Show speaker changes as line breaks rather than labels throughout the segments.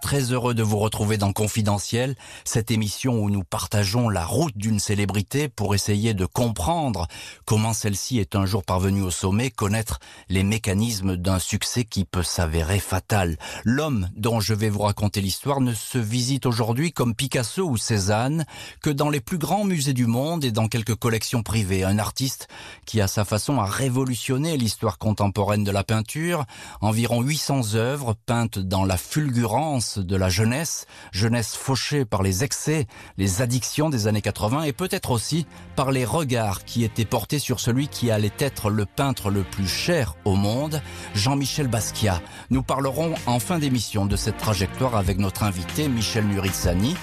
très heureux de vous retrouver dans Confidentiel, cette émission où nous partageons la route d'une célébrité pour essayer de comprendre comment celle-ci est un jour parvenue au sommet, connaître les mécanismes d'un succès qui peut s'avérer fatal. L'homme dont je vais vous raconter l'histoire ne se visite aujourd'hui comme Picasso ou Cézanne que dans les plus grands musées du monde et dans quelques collections privées. Un artiste qui à sa façon a révolutionné l'histoire contemporaine de la peinture, environ 800 œuvres peintes dans la fulgurance de la jeunesse, jeunesse fauchée par les excès, les addictions des années 80 et peut-être aussi par les regards qui étaient portés sur celui qui allait être le peintre le plus cher au monde, Jean-Michel Basquiat. Nous parlerons en fin d'émission de cette trajectoire avec notre invité Michel Nuritsani.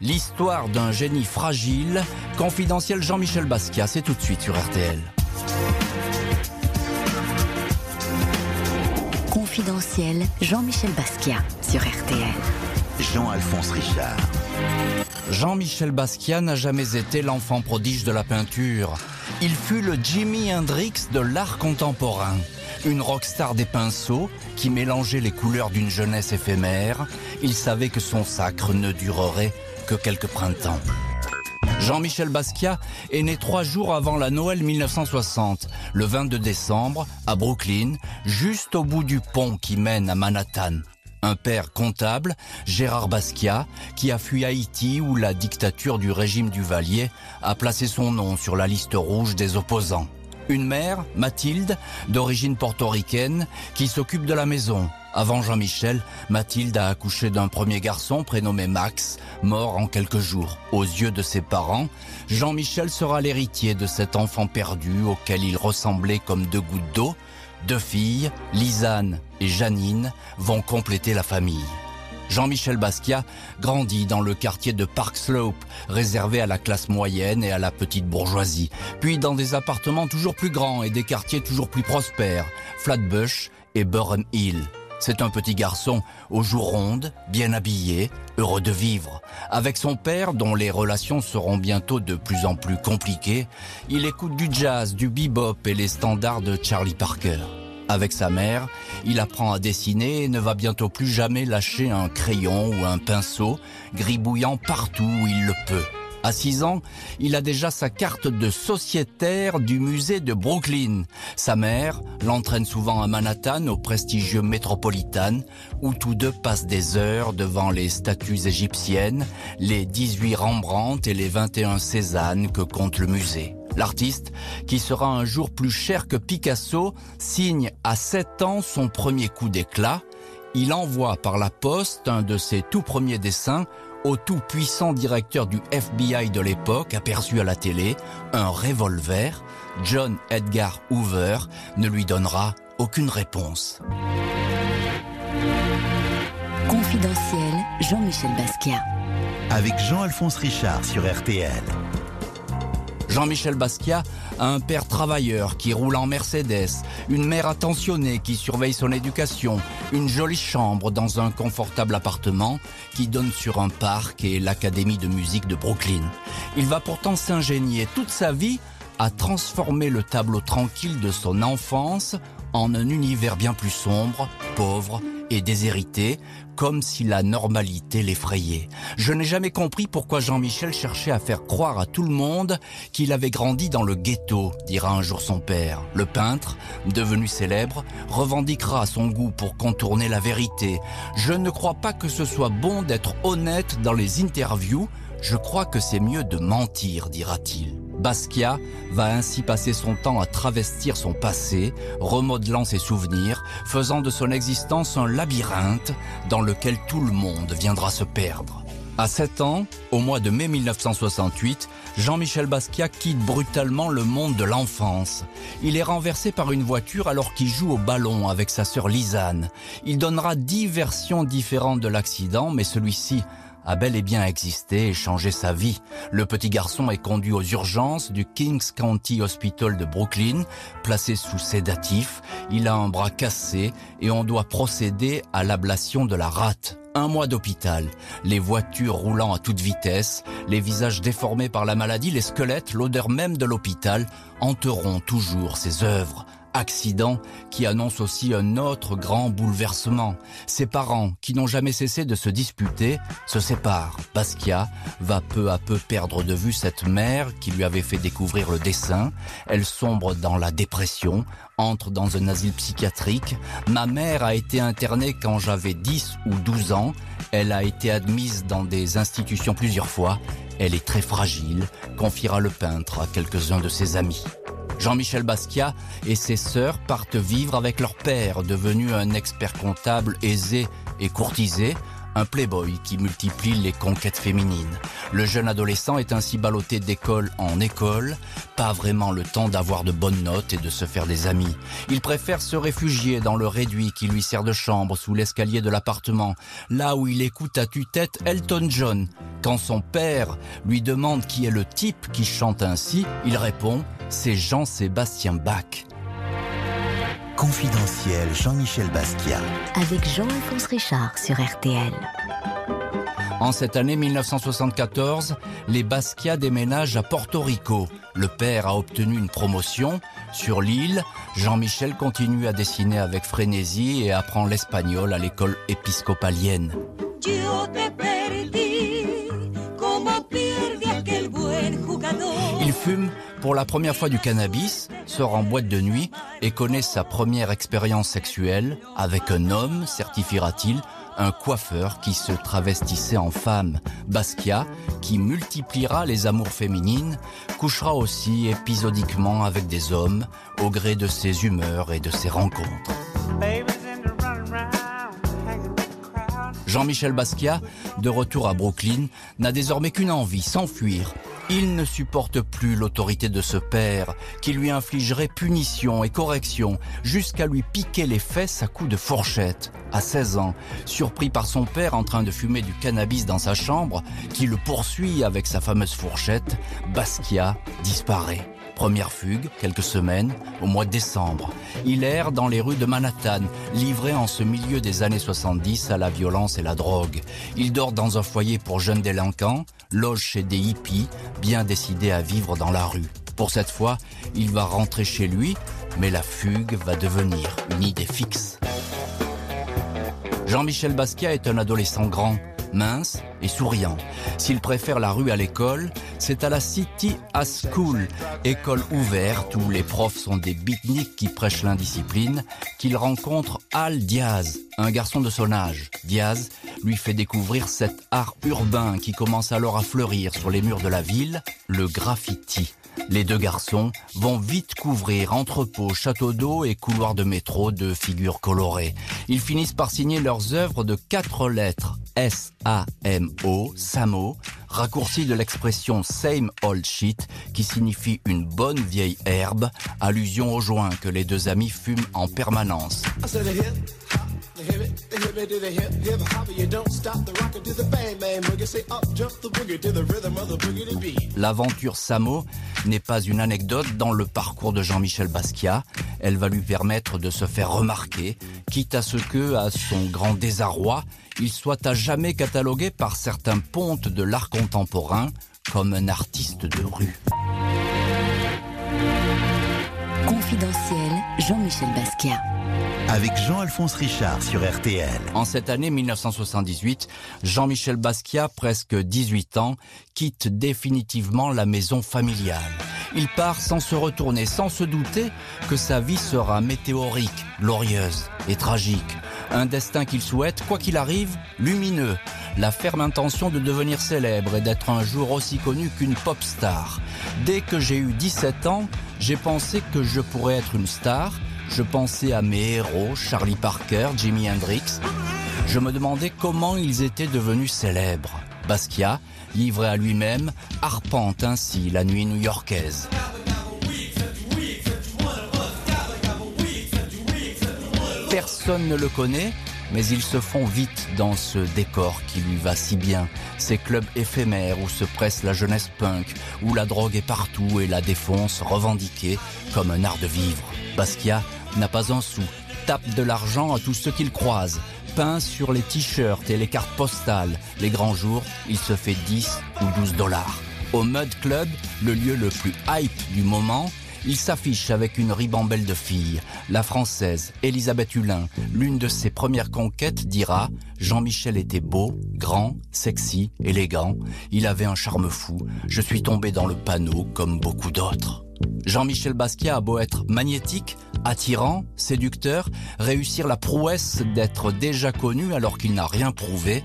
L'histoire d'un génie fragile, confidentiel Jean-Michel Basquiat, c'est tout de suite sur RTL.
Confidentiel Jean-Michel Basquiat sur RTL.
Jean-Alphonse Richard.
Jean-Michel Basquiat n'a jamais été l'enfant prodige de la peinture. Il fut le Jimi Hendrix de l'art contemporain. Une rockstar des pinceaux qui mélangeait les couleurs d'une jeunesse éphémère. Il savait que son sacre ne durerait que quelques printemps. Jean-Michel Basquiat est né trois jours avant la Noël 1960, le 22 décembre, à Brooklyn, juste au bout du pont qui mène à Manhattan. Un père comptable, Gérard Basquiat, qui a fui Haïti où la dictature du régime du Valier a placé son nom sur la liste rouge des opposants. Une mère, Mathilde, d'origine portoricaine, qui s'occupe de la maison. Avant Jean-Michel, Mathilde a accouché d'un premier garçon prénommé Max, mort en quelques jours. Aux yeux de ses parents, Jean-Michel sera l'héritier de cet enfant perdu auquel il ressemblait comme deux gouttes d'eau. Deux filles, Lisanne et Janine, vont compléter la famille. Jean-Michel Basquiat grandit dans le quartier de Park Slope, réservé à la classe moyenne et à la petite bourgeoisie, puis dans des appartements toujours plus grands et des quartiers toujours plus prospères, Flatbush et Burham Hill. C'est un petit garçon aux joues rondes, bien habillé, heureux de vivre. Avec son père, dont les relations seront bientôt de plus en plus compliquées, il écoute du jazz, du bebop et les standards de Charlie Parker. Avec sa mère, il apprend à dessiner et ne va bientôt plus jamais lâcher un crayon ou un pinceau, gribouillant partout où il le peut. À 6 ans, il a déjà sa carte de sociétaire du musée de Brooklyn. Sa mère l'entraîne souvent à Manhattan, au prestigieux Metropolitan, où tous deux passent des heures devant les statues égyptiennes, les 18 Rembrandt et les 21 Cézanne que compte le musée. L'artiste, qui sera un jour plus cher que Picasso, signe à 7 ans son premier coup d'éclat. Il envoie par la poste un de ses tout premiers dessins au tout puissant directeur du FBI de l'époque, aperçu à la télé, un revolver. John Edgar Hoover ne lui donnera aucune réponse.
Confidentiel Jean-Michel Basquiat.
Avec Jean-Alphonse Richard sur RTL.
Jean-Michel Basquiat a un père travailleur qui roule en Mercedes, une mère attentionnée qui surveille son éducation, une jolie chambre dans un confortable appartement qui donne sur un parc et l'académie de musique de Brooklyn. Il va pourtant s'ingénier toute sa vie à transformer le tableau tranquille de son enfance en un univers bien plus sombre, pauvre et déshérité, comme si la normalité l'effrayait. Je n'ai jamais compris pourquoi Jean-Michel cherchait à faire croire à tout le monde qu'il avait grandi dans le ghetto, dira un jour son père. Le peintre, devenu célèbre, revendiquera son goût pour contourner la vérité. Je ne crois pas que ce soit bon d'être honnête dans les interviews, je crois que c'est mieux de mentir, dira-t-il. Basquiat va ainsi passer son temps à travestir son passé, remodelant ses souvenirs, faisant de son existence un labyrinthe dans lequel tout le monde viendra se perdre. À 7 ans, au mois de mai 1968, Jean-Michel Basquiat quitte brutalement le monde de l'enfance. Il est renversé par une voiture alors qu'il joue au ballon avec sa sœur Lisanne. Il donnera dix versions différentes de l'accident, mais celui-ci a bel et bien existé et changé sa vie. Le petit garçon est conduit aux urgences du Kings County Hospital de Brooklyn, placé sous sédatif. Il a un bras cassé et on doit procéder à l'ablation de la rate. Un mois d'hôpital, les voitures roulant à toute vitesse, les visages déformés par la maladie, les squelettes, l'odeur même de l'hôpital hanteront toujours ses œuvres. Accident qui annonce aussi un autre grand bouleversement. Ses parents, qui n'ont jamais cessé de se disputer, se séparent. Basquiat va peu à peu perdre de vue cette mère qui lui avait fait découvrir le dessin. Elle sombre dans la dépression, entre dans un asile psychiatrique. Ma mère a été internée quand j'avais 10 ou 12 ans. Elle a été admise dans des institutions plusieurs fois. Elle est très fragile, confiera le peintre à quelques-uns de ses amis. Jean-Michel Basquiat et ses sœurs partent vivre avec leur père, devenu un expert comptable aisé et courtisé, un playboy qui multiplie les conquêtes féminines. Le jeune adolescent est ainsi ballotté d'école en école, pas vraiment le temps d'avoir de bonnes notes et de se faire des amis. Il préfère se réfugier dans le réduit qui lui sert de chambre sous l'escalier de l'appartement, là où il écoute à tue-tête Elton John. Quand son père lui demande qui est le type qui chante ainsi, il répond c'est Jean-Sébastien Bach.
Confidentiel Jean-Michel Basquiat.
Avec Jean-Alphonse Richard sur RTL.
En cette année 1974, les Basquiat déménagent à Porto Rico. Le père a obtenu une promotion. Sur l'île, Jean-Michel continue à dessiner avec frénésie et apprend l'espagnol à l'école épiscopalienne. Il fume pour la première fois du cannabis, sort en boîte de nuit et connaît sa première expérience sexuelle avec un homme, certifiera-t-il, un coiffeur qui se travestissait en femme, Basquiat, qui multipliera les amours féminines, couchera aussi épisodiquement avec des hommes au gré de ses humeurs et de ses rencontres. Jean-Michel Basquiat, de retour à Brooklyn, n'a désormais qu'une envie, s'enfuir. Il ne supporte plus l'autorité de ce père, qui lui infligerait punition et correction, jusqu'à lui piquer les fesses à coups de fourchette. À 16 ans, surpris par son père en train de fumer du cannabis dans sa chambre, qui le poursuit avec sa fameuse fourchette, Basquiat disparaît. Première fugue, quelques semaines, au mois de décembre. Il erre dans les rues de Manhattan, livré en ce milieu des années 70 à la violence et la drogue. Il dort dans un foyer pour jeunes délinquants, loge chez des hippies, bien décidés à vivre dans la rue. Pour cette fois, il va rentrer chez lui, mais la fugue va devenir une idée fixe. Jean-Michel Basquiat est un adolescent grand, mince et souriant. S'il préfère la rue à l'école, c'est à la City à School, école ouverte où les profs sont des beatniks qui prêchent l'indiscipline, qu'il rencontre Al Diaz, un garçon de son âge. Diaz lui fait découvrir cet art urbain qui commence alors à fleurir sur les murs de la ville, le graffiti. Les deux garçons vont vite couvrir entrepôts, châteaux d'eau et couloirs de métro de figures colorées. Ils finissent par signer leurs œuvres de quatre lettres. S-A-M-O, Samo, raccourci de l'expression same old shit, qui signifie une bonne vieille herbe, allusion au joint que les deux amis fument en permanence. L'aventure Samo n'est pas une anecdote dans le parcours de Jean-Michel Basquiat. Elle va lui permettre de se faire remarquer, quitte à ce que, à son grand désarroi, il soit à jamais catalogué par certains pontes de l'art contemporain comme un artiste de rue.
Confidentiel, Jean-Michel Basquiat.
Avec Jean-Alphonse Richard sur RTL.
En cette année 1978, Jean-Michel Basquiat, presque 18 ans, quitte définitivement la maison familiale. Il part sans se retourner, sans se douter que sa vie sera météorique, glorieuse et tragique. Un destin qu'il souhaite, quoi qu'il arrive, lumineux. La ferme intention de devenir célèbre et d'être un jour aussi connu qu'une pop star. Dès que j'ai eu 17 ans, j'ai pensé que je pourrais être une star. Je pensais à mes héros, Charlie Parker, Jimi Hendrix. Je me demandais comment ils étaient devenus célèbres. Basquiat, livré à lui-même, arpente ainsi la nuit new-yorkaise. Personne ne le connaît, mais ils se font vite dans ce décor qui lui va si bien. Ces clubs éphémères où se presse la jeunesse punk, où la drogue est partout et la défonce revendiquée comme un art de vivre. Basquiat n'a pas un sou, tape de l'argent à tous ceux qu'il croise, peint sur les t-shirts et les cartes postales. Les grands jours, il se fait 10 ou 12 dollars. Au Mud Club, le lieu le plus hype du moment, Il s'affiche avec une ribambelle de filles. La française, Elisabeth Hulin, l'une de ses premières conquêtes, dira Jean-Michel était beau, grand, sexy, élégant. Il avait un charme fou. Je suis tombé dans le panneau comme beaucoup d'autres. Jean-Michel Basquiat a beau être magnétique, attirant, séducteur, réussir la prouesse d'être déjà connu alors qu'il n'a rien prouvé,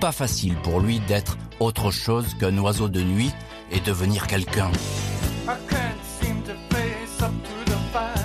pas facile pour lui d'être autre chose qu'un oiseau de nuit et devenir quelqu'un.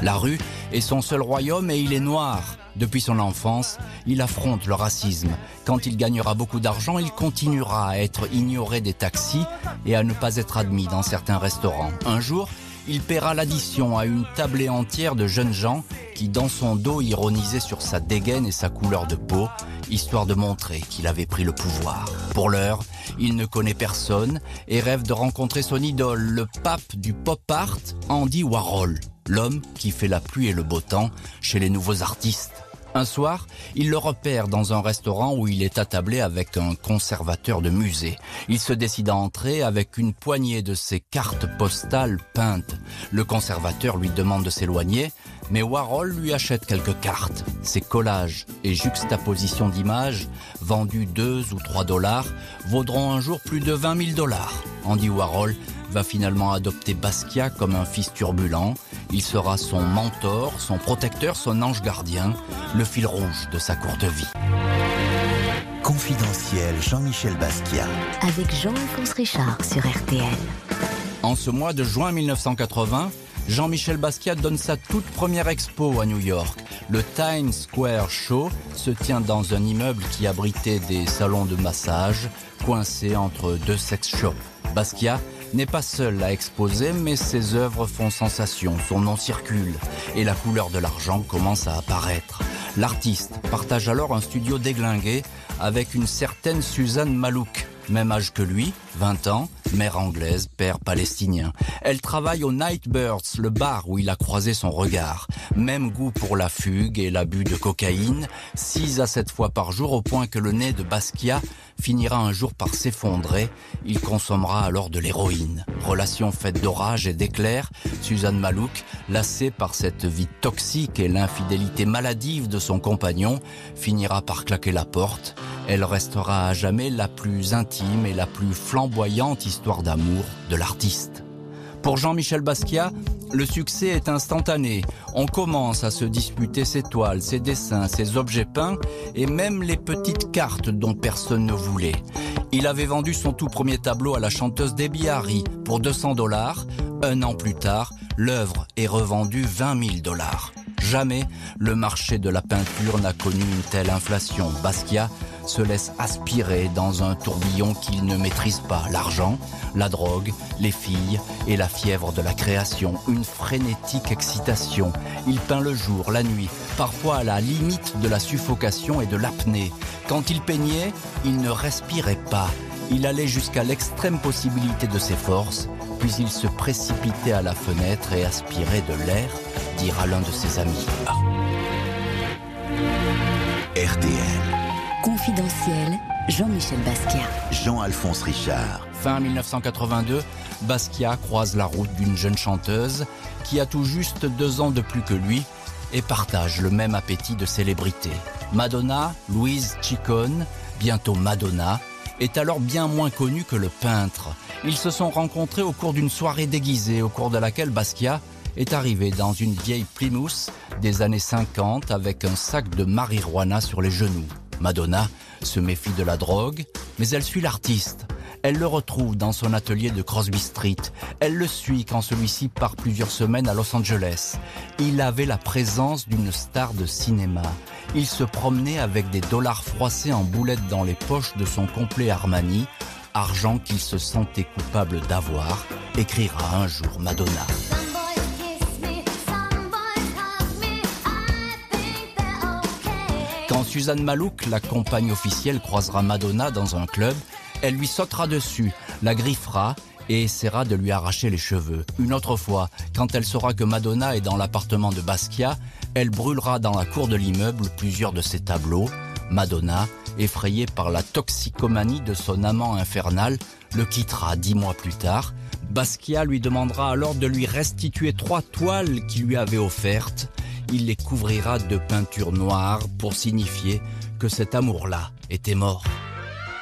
La rue est son seul royaume et il est noir. Depuis son enfance, il affronte le racisme. Quand il gagnera beaucoup d'argent, il continuera à être ignoré des taxis et à ne pas être admis dans certains restaurants. Un jour, il paiera l'addition à une tablée entière de jeunes gens qui, dans son dos, ironisaient sur sa dégaine et sa couleur de peau, histoire de montrer qu'il avait pris le pouvoir. Pour l'heure, il ne connaît personne et rêve de rencontrer son idole, le pape du pop art, Andy Warhol, l'homme qui fait la pluie et le beau temps chez les nouveaux artistes. Un soir, il le repère dans un restaurant où il est attablé avec un conservateur de musée. Il se décide à entrer avec une poignée de ses cartes postales peintes. Le conservateur lui demande de s'éloigner, mais Warhol lui achète quelques cartes. Ses collages et juxtapositions d'images, vendus 2 ou 3 dollars, vaudront un jour plus de 20 000 dollars. Andy Warhol va finalement adopter Basquiat comme un fils turbulent. Il sera son mentor, son protecteur, son ange gardien, le fil rouge de sa courte vie.
Confidentiel Jean-Michel Basquiat.
Avec Jean-Alphonse Richard sur RTL.
En ce mois de juin 1980, Jean-Michel Basquiat donne sa toute première expo à New York. Le Times Square Show se tient dans un immeuble qui abritait des salons de massage coincés entre deux sex shops. Basquiat n'est pas seul à exposer, mais ses œuvres font sensation, son nom circule et la couleur de l'argent commence à apparaître. L'artiste partage alors un studio déglingué avec une certaine Suzanne Malouk, même âge que lui, 20 ans, mère anglaise, père palestinien. Elle travaille au Nightbirds, le bar où il a croisé son regard. Même goût pour la fugue et l'abus de cocaïne, 6 à 7 fois par jour au point que le nez de Basquiat finira un jour par s'effondrer. Il consommera alors de l'héroïne. Relation faite d'orage et d'éclairs, Suzanne Malouk, lassée par cette vie toxique et l'infidélité maladive de son compagnon, finira par claquer la porte. Elle restera à jamais la plus intime et la plus histoire d'amour de l'artiste. Pour Jean-Michel Basquiat, le succès est instantané. On commence à se disputer ses toiles, ses dessins, ses objets peints et même les petites cartes dont personne ne voulait. Il avait vendu son tout premier tableau à la chanteuse Debbie Harry pour 200 dollars. Un an plus tard, l'œuvre est revendue 20 000 dollars. Jamais le marché de la peinture n'a connu une telle inflation. Basquiat se laisse aspirer dans un tourbillon qu'il ne maîtrise pas. L'argent, la drogue, les filles et la fièvre de la création. Une frénétique excitation. Il peint le jour, la nuit, parfois à la limite de la suffocation et de l'apnée. Quand il peignait, il ne respirait pas. Il allait jusqu'à l'extrême possibilité de ses forces, puis il se précipitait à la fenêtre et aspirait de l'air, dira l'un de ses amis.
RTL.
Confidentiel, Jean-Michel Basquiat.
Jean-Alphonse Richard.
Fin 1982, Basquiat croise la route d'une jeune chanteuse qui a tout juste deux ans de plus que lui et partage le même appétit de célébrité. Madonna, Louise Ciccone, bientôt Madonna, est alors bien moins connue que le peintre. Ils se sont rencontrés au cours d'une soirée déguisée au cours de laquelle Basquiat est arrivé dans une vieille Plymouth des années 50 avec un sac de marijuana sur les genoux. Madonna se méfie de la drogue, mais elle suit l'artiste. Elle le retrouve dans son atelier de Crosby Street. Elle le suit quand celui-ci part plusieurs semaines à Los Angeles. Il avait la présence d'une star de cinéma. Il se promenait avec des dollars froissés en boulettes dans les poches de son complet Armani, argent qu'il se sentait coupable d'avoir, écrira un jour Madonna. Suzanne Malouk, la compagne officielle, croisera Madonna dans un club, elle lui sautera dessus, la griffera et essaiera de lui arracher les cheveux. Une autre fois, quand elle saura que Madonna est dans l'appartement de Basquiat, elle brûlera dans la cour de l'immeuble plusieurs de ses tableaux. Madonna, effrayée par la toxicomanie de son amant infernal, le quittera dix mois plus tard. Basquiat lui demandera alors de lui restituer trois toiles qu'il lui avait offertes. Il les couvrira de peinture noire pour signifier que cet amour-là était mort.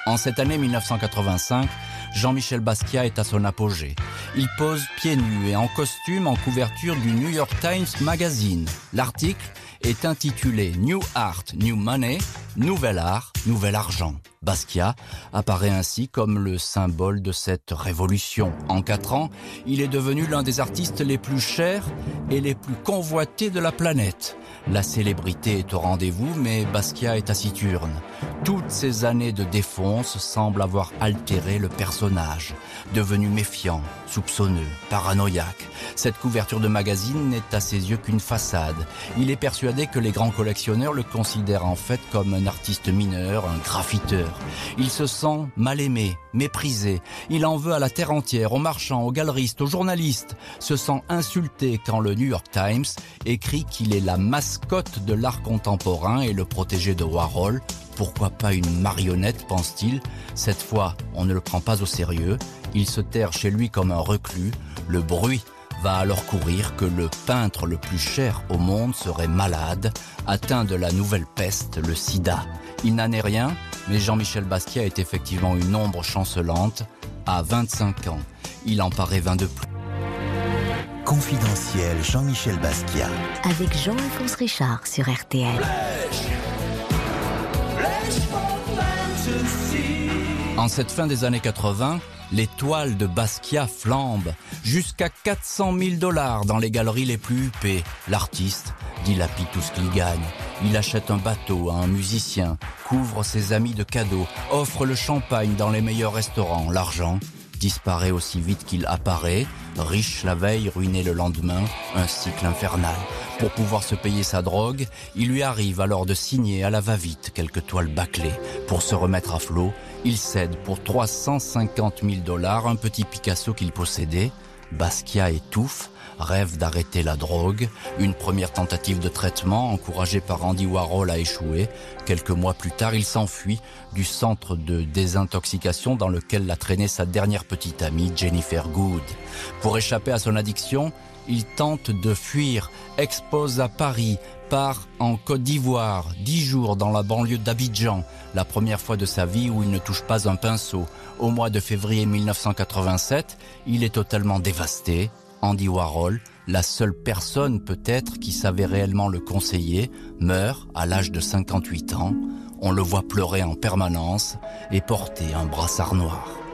En cette année 1985, Jean-Michel Basquiat est à son apogée. Il pose pieds nus et en costume en couverture du New York Times Magazine. L'article est intitulé New Art, New Money, Nouvel Art, Nouvel Argent. Basquiat apparaît ainsi comme le symbole de cette révolution. En quatre ans, il est devenu l'un des artistes les plus chers et les plus convoités de la planète. La célébrité est au rendez-vous, mais Basquiat est taciturne. Toutes ces années de défonce semblent avoir altéré le personnage, devenu méfiant, soupçonneux, paranoïaque. Cette couverture de magazine n'est à ses yeux qu'une façade. Il est persuadé que les grands collectionneurs le considèrent en fait comme un artiste mineur, un graffiteur. Il se sent mal aimé, méprisé. Il en veut à la terre entière, aux marchands, aux galeristes, aux journalistes. Se sent insulté quand le New York Times écrit qu'il est la mascotte de l'art contemporain et le protégé de Warhol. Pourquoi pas une marionnette, pense-t-il Cette fois, on ne le prend pas au sérieux. Il se terre chez lui comme un reclus. Le bruit va alors courir que le peintre le plus cher au monde serait malade, atteint de la nouvelle peste, le sida. Il n'en est rien, mais Jean-Michel Basquiat est effectivement une ombre chancelante. À 25 ans, il en paraît 20 de plus.
Confidentiel Jean-Michel Basquiat.
Avec Jean-Alphonse Richard sur RTL.
En cette fin des années 80, les toiles de Basquiat flambent jusqu'à 400 000 dollars dans les galeries les plus huppées. L'artiste dilapide tout ce qu'il gagne. Il achète un bateau à un musicien, couvre ses amis de cadeaux, offre le champagne dans les meilleurs restaurants. L'argent disparaît aussi vite qu'il apparaît, riche la veille, ruiné le lendemain, un cycle infernal. Pour pouvoir se payer sa drogue, il lui arrive alors de signer à la va-vite quelques toiles bâclées. Pour se remettre à flot, il cède pour 350 000 dollars un petit Picasso qu'il possédait. Basquiat étouffe, rêve d'arrêter la drogue. Une première tentative de traitement, encouragée par Andy Warhol, a échoué. Quelques mois plus tard, il s'enfuit du centre de désintoxication dans lequel l'a traîné sa dernière petite amie, Jennifer Good. Pour échapper à son addiction, il tente de fuir, expose à Paris, part en Côte d'Ivoire, dix jours dans la banlieue d'Abidjan, la première fois de sa vie où il ne touche pas un pinceau. Au mois de février 1987, il est totalement dévasté. Andy Warhol, la seule personne peut-être qui savait réellement le conseiller, meurt à l'âge de 58 ans. On le voit pleurer en permanence et porter un brassard noir.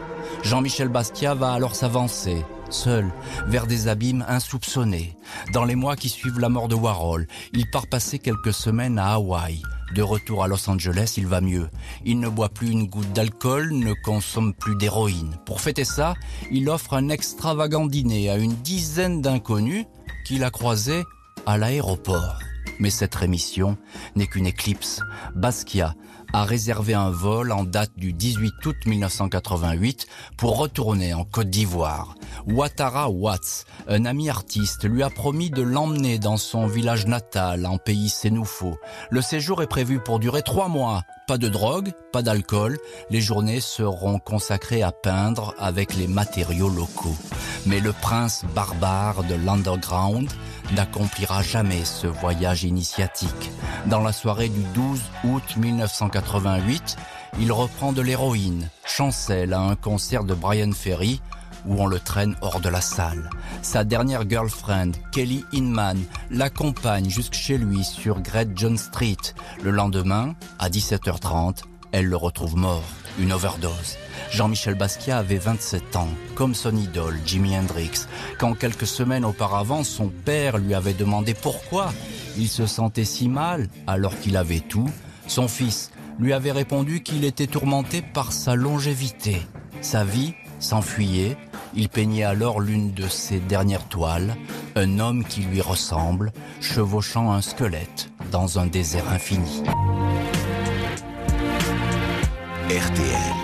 Jean-Michel Basquiat va alors s'avancer, seul, vers des abîmes insoupçonnés. Dans les mois qui suivent la mort de Warhol, il part passer quelques semaines à Hawaï. De retour à Los Angeles, il va mieux. Il ne boit plus une goutte d'alcool, ne consomme plus d'héroïne. Pour fêter ça, il offre un extravagant dîner à une dizaine d'inconnus qu'il a croisés à l'aéroport. Mais cette rémission n'est qu'une éclipse. Basquiat a réservé un vol en date du 18 août 1988 pour retourner en Côte d'Ivoire. Ouattara Watts, un ami artiste, lui a promis de l'emmener dans son village natal, en pays sénoufo. Le séjour est prévu pour durer trois mois. Pas de drogue, pas d'alcool. Les journées seront consacrées à peindre avec les matériaux locaux. Mais le prince barbare de l'underground n'accomplira jamais ce voyage initiatique. Dans la soirée du 12 août 1988, il reprend de l'héroïne, chancelle à un concert de Brian Ferry, où on le traîne hors de la salle. Sa dernière girlfriend, Kelly Inman, l'accompagne jusque chez lui sur Great John Street. Le lendemain, à 17h30, elle le retrouve mort, une overdose. Jean-Michel Basquiat avait 27 ans, comme son idole Jimi Hendrix, quand quelques semaines auparavant son père lui avait demandé pourquoi il se sentait si mal alors qu'il avait tout. Son fils lui avait répondu qu'il était tourmenté par sa longévité. Sa vie s'enfuyait, il peignait alors l'une de ses dernières toiles, un homme qui lui ressemble, chevauchant un squelette dans un désert infini.
RTL.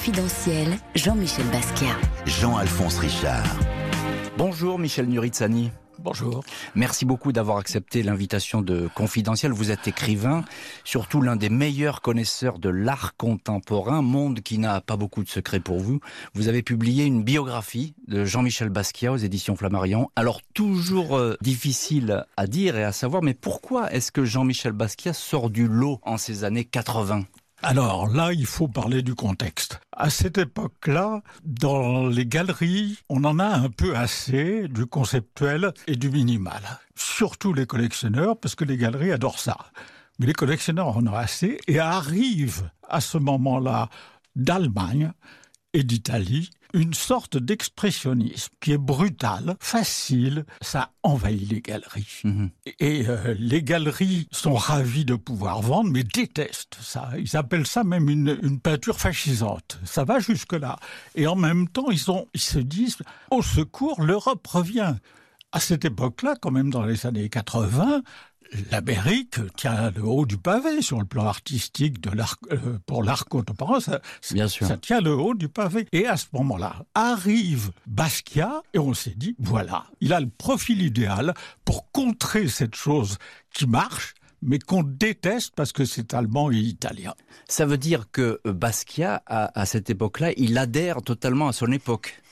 Confidentiel Jean-Michel Basquiat.
Jean-Alphonse Richard.
Bonjour Michel Nuritsani.
Bonjour.
Merci beaucoup d'avoir accepté l'invitation de Confidentiel. Vous êtes écrivain, surtout l'un des meilleurs connaisseurs de l'art contemporain, monde qui n'a pas beaucoup de secrets pour vous. Vous avez publié une biographie de Jean-Michel Basquiat aux éditions Flammarion. Alors toujours euh, difficile à dire et à savoir, mais pourquoi est-ce que Jean-Michel Basquiat sort du lot en ces années 80
alors là, il faut parler du contexte. À cette époque-là, dans les galeries, on en a un peu assez du conceptuel et du minimal. Surtout les collectionneurs, parce que les galeries adorent ça. Mais les collectionneurs en ont assez et arrivent à ce moment-là d'Allemagne et d'Italie une sorte d'expressionnisme qui est brutal, facile, ça envahit les galeries. Mhm. Et euh, les galeries sont ravis de pouvoir vendre, mais détestent ça. Ils appellent ça même une, une peinture fascisante. Ça va jusque-là. Et en même temps, ils, ont, ils se disent, au secours, l'Europe revient. À cette époque-là, quand même dans les années 80, l'Amérique tient le haut du pavé sur le plan artistique de l'art, euh, pour l'art contemporain. Ça,
Bien sûr.
ça tient le haut du pavé. Et à ce moment-là, arrive Basquiat et on s'est dit, voilà, il a le profil idéal pour contrer cette chose qui marche mais qu'on déteste parce que c'est allemand et italien.
Ça veut dire que Basquiat, à, à cette époque-là, il adhère totalement à son époque.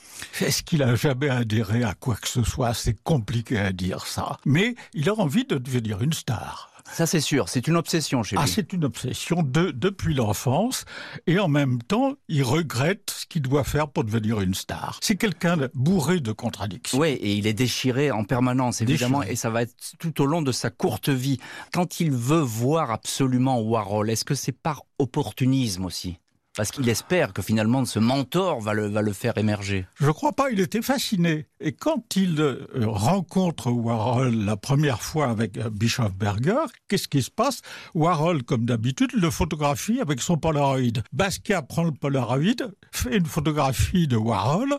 Est-ce qu'il a jamais adhéré à quoi que ce soit? C'est compliqué à dire ça. Mais il a envie de devenir une star.
Ça c'est sûr, c'est une obsession chez lui.
Ah, c'est une obsession de, depuis l'enfance et en même temps, il regrette ce qu'il doit faire pour devenir une star. C'est quelqu'un bourré de contradictions.
Oui, et il est déchiré en permanence, évidemment, déchiré. et ça va être tout au long de sa courte vie. Quand il veut voir absolument Warhol, est-ce que c'est par opportunisme aussi? Parce qu'il espère que finalement ce mentor va le, faire émerger.
Je crois pas, il était fasciné. Et quand il euh, rencontre Warhol la première fois avec euh, Bischofberger, qu'est-ce qui se passe? Warhol, comme d'habitude, le photographie avec son Polaroid. Basquiat prend le Polaroid, fait une photographie de Warhol,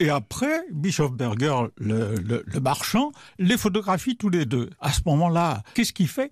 et après, Bischofberger, le marchand, les photographie tous les deux. À ce moment-là, qu'est-ce qu'il fait?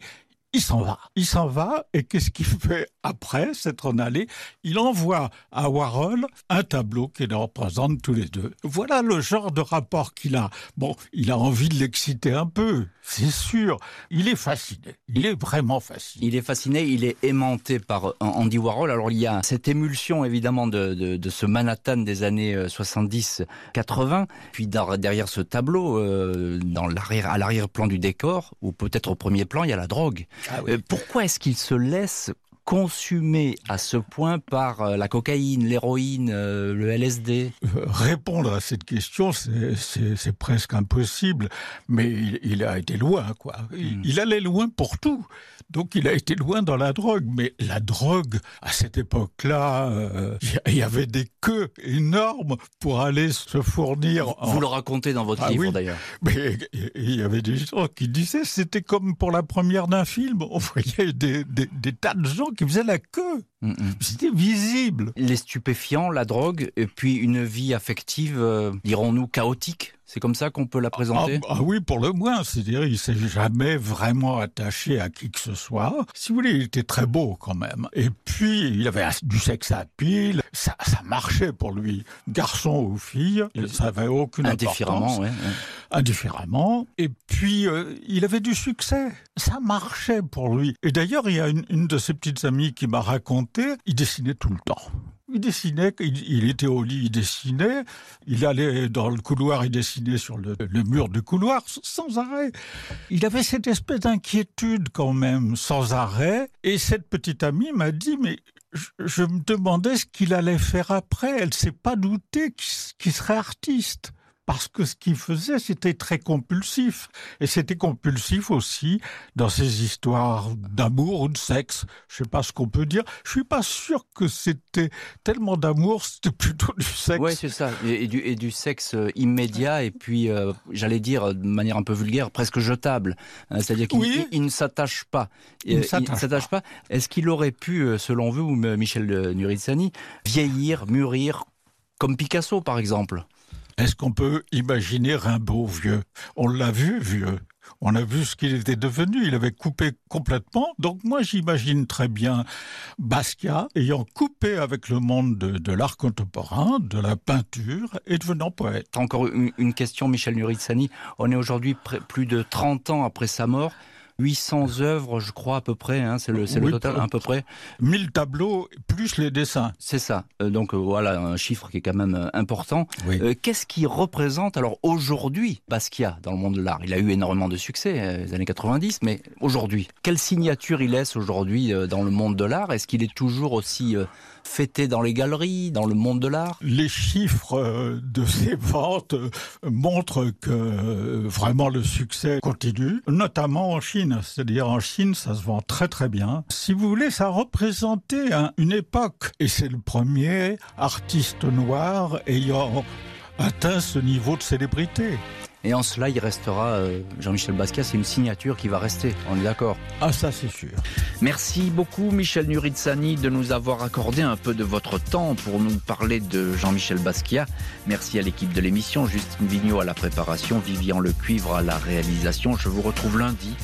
Il s'en va. Il s'en va et qu'est-ce qu'il fait après s'être en allé? Il envoie à Warhol un tableau qui les représente tous les deux. Voilà le genre de rapport qu'il a. Bon, il a envie de l'exciter un peu, c'est sûr. Il est fasciné. Il est vraiment fasciné.
Il est fasciné, il est aimanté par Andy Warhol. Alors il y a cette émulsion évidemment de, de, ce Manhattan des années 70-80. Puis derrière ce tableau, euh, dans l'arrière, à l'arrière-plan du décor, ou peut-être au premier plan, il y a la drogue. Ah euh, pourquoi est-ce qu'il se laisse consumé à ce point par euh, la cocaïne, l'héroïne, euh, le LSD
Répondre à cette question, c'est presque impossible, mais il, il, a été loin, quoi. Il, mm. il allait loin pour tout. Donc il a été loin dans la drogue, mais la drogue, à cette époque-là, euh, il y avait des queues énormes pour aller se fournir.
Vous, en... vous le racontez dans votre ah, livre
oui.
d'ailleurs.
Mais il y avait des gens qui disaient c'était comme pour la première d'un film, on voyait des, des, des tas de gens qui faisaient la queue. Mm -hmm. C'était visible.
Les stupéfiants, la drogue, et puis une vie affective, euh, dirons-nous, chaotique c'est comme ça qu'on peut la présenter
ah, ah oui, pour le moins. C'est-à-dire, il s'est jamais vraiment attaché à qui que ce soit. Si vous voulez, il était très beau quand même. Et puis, il avait du sexe à pile. Ça, ça marchait pour lui. Garçon ou fille, ça avait aucune
Indifféremment, ouais, ouais.
Indifféremment. Et puis, euh, il avait du succès. Ça marchait pour lui. Et d'ailleurs, il y a une, une de ses petites amies qui m'a raconté, il dessinait tout le temps. Il dessinait, il, était au lit, il dessinait, il allait dans le couloir, il dessinait sur le, mur du couloir sans arrêt. Il avait cette espèce d'inquiétude quand même, sans arrêt. Et cette petite amie m'a dit, mais je, me demandais ce qu'il allait faire après. Elle ne s'est pas doutée qu'il qu serait artiste parce que ce qu'il faisait, c'était très compulsif. Et c'était compulsif aussi dans ces histoires d'amour ou de sexe. Je sais pas ce qu'on peut dire. Je suis pas sûr que c'était tellement d'amour, c'était plutôt du sexe.
Oui, c'est ça. Et, et, du, et du sexe euh, immédiat, et puis, euh, j'allais dire de manière un peu vulgaire, presque jetable. C'est-à-dire qu'il oui. il, il ne s'attache pas.
Il ne s'attache
pas. pas. Est-ce qu'il aurait pu, euh, selon vous, Michel Nurizani, vieillir, mûrir, comme Picasso, par exemple?
Est-ce qu'on peut imaginer Rimbaud vieux? On l'a vu vieux. On a vu ce qu'il était devenu. Il avait coupé complètement. Donc moi, j'imagine très bien Basquiat ayant coupé avec le monde de, l'art contemporain, de la peinture et devenant poète.
Encore une, une question, Michel Nuritsani. On est aujourd'hui plus de 30 ans après sa mort. 800 œuvres, je crois, à peu près, hein, c'est le, oui, le, total, à peu près.
1000 tableaux, plus les dessins.
C'est ça. Euh, donc euh, voilà, un chiffre qui est quand même euh, important. Oui. Qu'est-ce qui représente, alors aujourd'hui, Basquiat dans le monde de l'art? Il a eu énormément de succès, les années 90, mais aujourd'hui, quelle signature il laisse aujourd'hui dans le monde de l'art? Est-ce qu'il est toujours aussi fêté dans les galeries, dans le monde de l'art
Les chiffres de ses ventes montrent que vraiment le succès continue, notamment en Chine. C'est-à-dire en Chine, ça se vend très très bien. Si vous voulez, ça représentait un, une époque. Et c'est le premier artiste noir ayant atteint ce niveau de célébrité.
Et en cela, il restera, euh, Jean-Michel Basquiat, c'est une signature qui va rester, on est d'accord
Ah ça c'est sûr.
Merci beaucoup Michel Nuritsani de nous avoir accordé un peu de votre temps pour nous parler de Jean-Michel Basquiat. Merci à l'équipe de l'émission, Justine Vignot à la préparation, Vivian Le Cuivre à la réalisation. Je vous retrouve lundi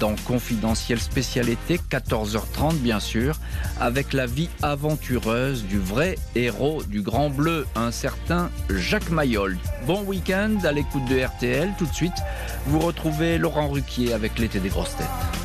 dans Confidentiel spécialité 14h30 bien sûr avec la vie aventureuse du vrai héros du Grand Bleu un certain Jacques Mayol. Bon week-end à l'écoute de RTL tout de suite vous retrouvez Laurent Ruquier avec l'été des grosses têtes